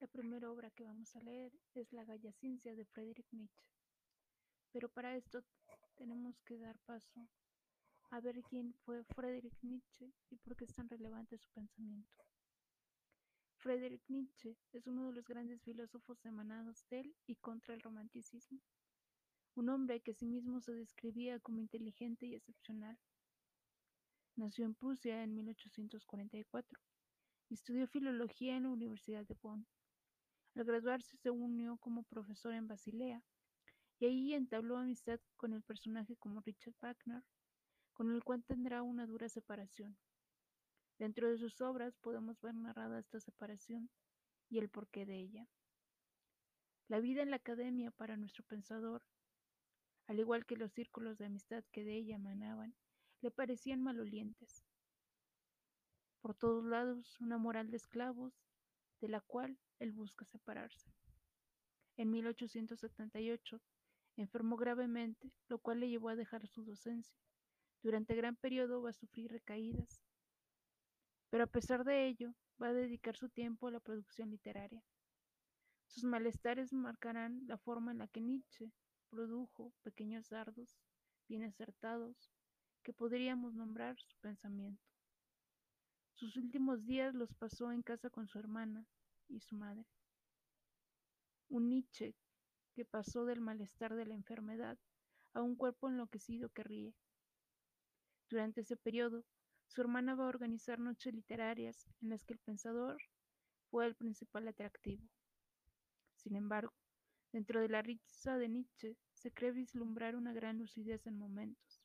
La primera obra que vamos a leer es La Galla Ciencia de Friedrich Nietzsche. Pero para esto tenemos que dar paso a ver quién fue Friedrich Nietzsche y por qué es tan relevante su pensamiento. Friedrich Nietzsche es uno de los grandes filósofos emanados del y contra el romanticismo. Un hombre que a sí mismo se describía como inteligente y excepcional. Nació en Prusia en 1844 y estudió filología en la Universidad de Bonn. Al graduarse se unió como profesor en Basilea y ahí entabló amistad con el personaje como Richard Wagner, con el cual tendrá una dura separación. Dentro de sus obras podemos ver narrada esta separación y el porqué de ella. La vida en la academia para nuestro pensador, al igual que los círculos de amistad que de ella emanaban, le parecían malolientes. Por todos lados una moral de esclavos, de la cual él busca separarse. En 1878 enfermó gravemente, lo cual le llevó a dejar su docencia. Durante gran periodo va a sufrir recaídas, pero a pesar de ello va a dedicar su tiempo a la producción literaria. Sus malestares marcarán la forma en la que Nietzsche produjo pequeños dardos bien acertados que podríamos nombrar su pensamiento. Sus últimos días los pasó en casa con su hermana, y su madre. Un Nietzsche que pasó del malestar de la enfermedad a un cuerpo enloquecido que ríe. Durante ese periodo, su hermana va a organizar noches literarias en las que el pensador fue el principal atractivo. Sin embargo, dentro de la risa de Nietzsche se cree vislumbrar una gran lucidez en momentos.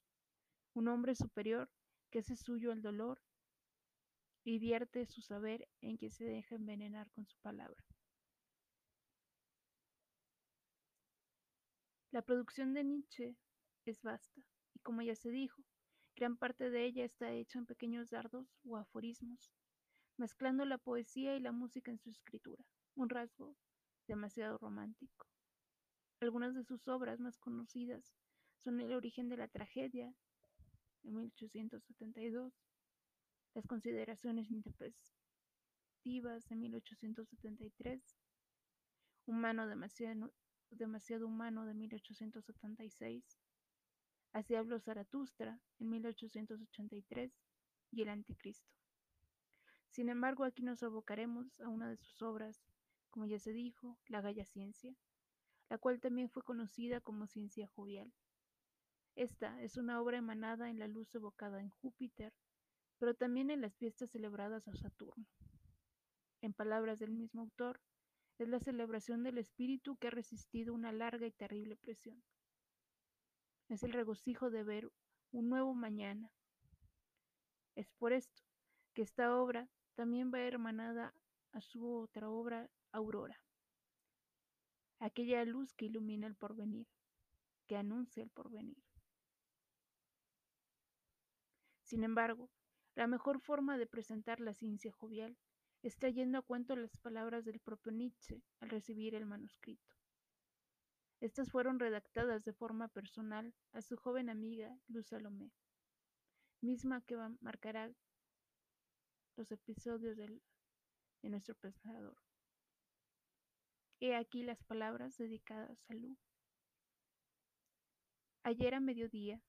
Un hombre superior que hace suyo el dolor y vierte su saber en que se deja envenenar con su palabra. La producción de Nietzsche es vasta, y como ya se dijo, gran parte de ella está hecha en pequeños dardos o aforismos, mezclando la poesía y la música en su escritura, un rasgo demasiado romántico. Algunas de sus obras más conocidas son El origen de la tragedia, de 1872, las consideraciones intempestivas de 1873, Humano demasiado, demasiado humano de 1876, Así habló Zaratustra en 1883 y El Anticristo. Sin embargo, aquí nos abocaremos a una de sus obras, como ya se dijo, La Galla Ciencia, la cual también fue conocida como Ciencia Jovial. Esta es una obra emanada en la luz evocada en Júpiter pero también en las fiestas celebradas a Saturno. En palabras del mismo autor, es la celebración del espíritu que ha resistido una larga y terrible presión. Es el regocijo de ver un nuevo mañana. Es por esto que esta obra también va hermanada a su otra obra, Aurora, aquella luz que ilumina el porvenir, que anuncia el porvenir. Sin embargo, la mejor forma de presentar la ciencia jovial es trayendo a cuento las palabras del propio Nietzsche al recibir el manuscrito. Estas fueron redactadas de forma personal a su joven amiga Luz Salomé, misma que marcará los episodios de nuestro pensador. He aquí las palabras dedicadas a Luz. Ayer a mediodía,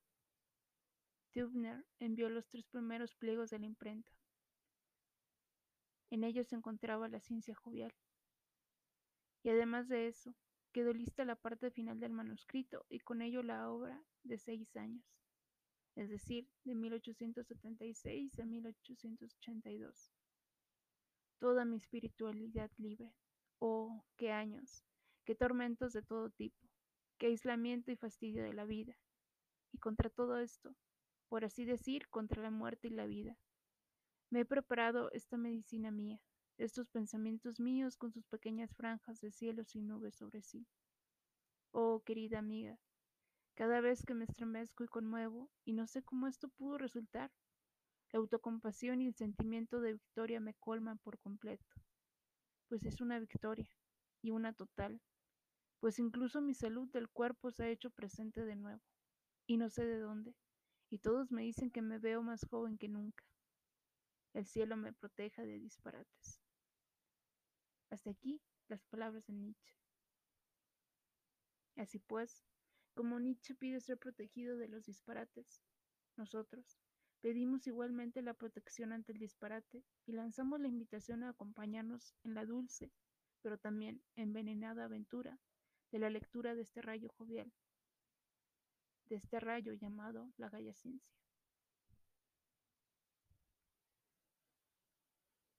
Tübner envió los tres primeros pliegos de la imprenta. En ellos se encontraba la ciencia jovial. Y además de eso, quedó lista la parte final del manuscrito y con ello la obra de seis años, es decir, de 1876 a 1882. Toda mi espiritualidad libre. Oh, qué años, qué tormentos de todo tipo, qué aislamiento y fastidio de la vida. Y contra todo esto, por así decir, contra la muerte y la vida. Me he preparado esta medicina mía, estos pensamientos míos con sus pequeñas franjas de cielos y nubes sobre sí. Oh, querida amiga, cada vez que me estremezco y conmuevo, y no sé cómo esto pudo resultar, la autocompasión y el sentimiento de victoria me colman por completo, pues es una victoria, y una total, pues incluso mi salud del cuerpo se ha hecho presente de nuevo, y no sé de dónde, y todos me dicen que me veo más joven que nunca. El cielo me proteja de disparates. Hasta aquí las palabras de Nietzsche. Así pues, como Nietzsche pide ser protegido de los disparates, nosotros pedimos igualmente la protección ante el disparate y lanzamos la invitación a acompañarnos en la dulce, pero también envenenada aventura de la lectura de este rayo jovial, de este rayo llamado la Gaya Ciencia.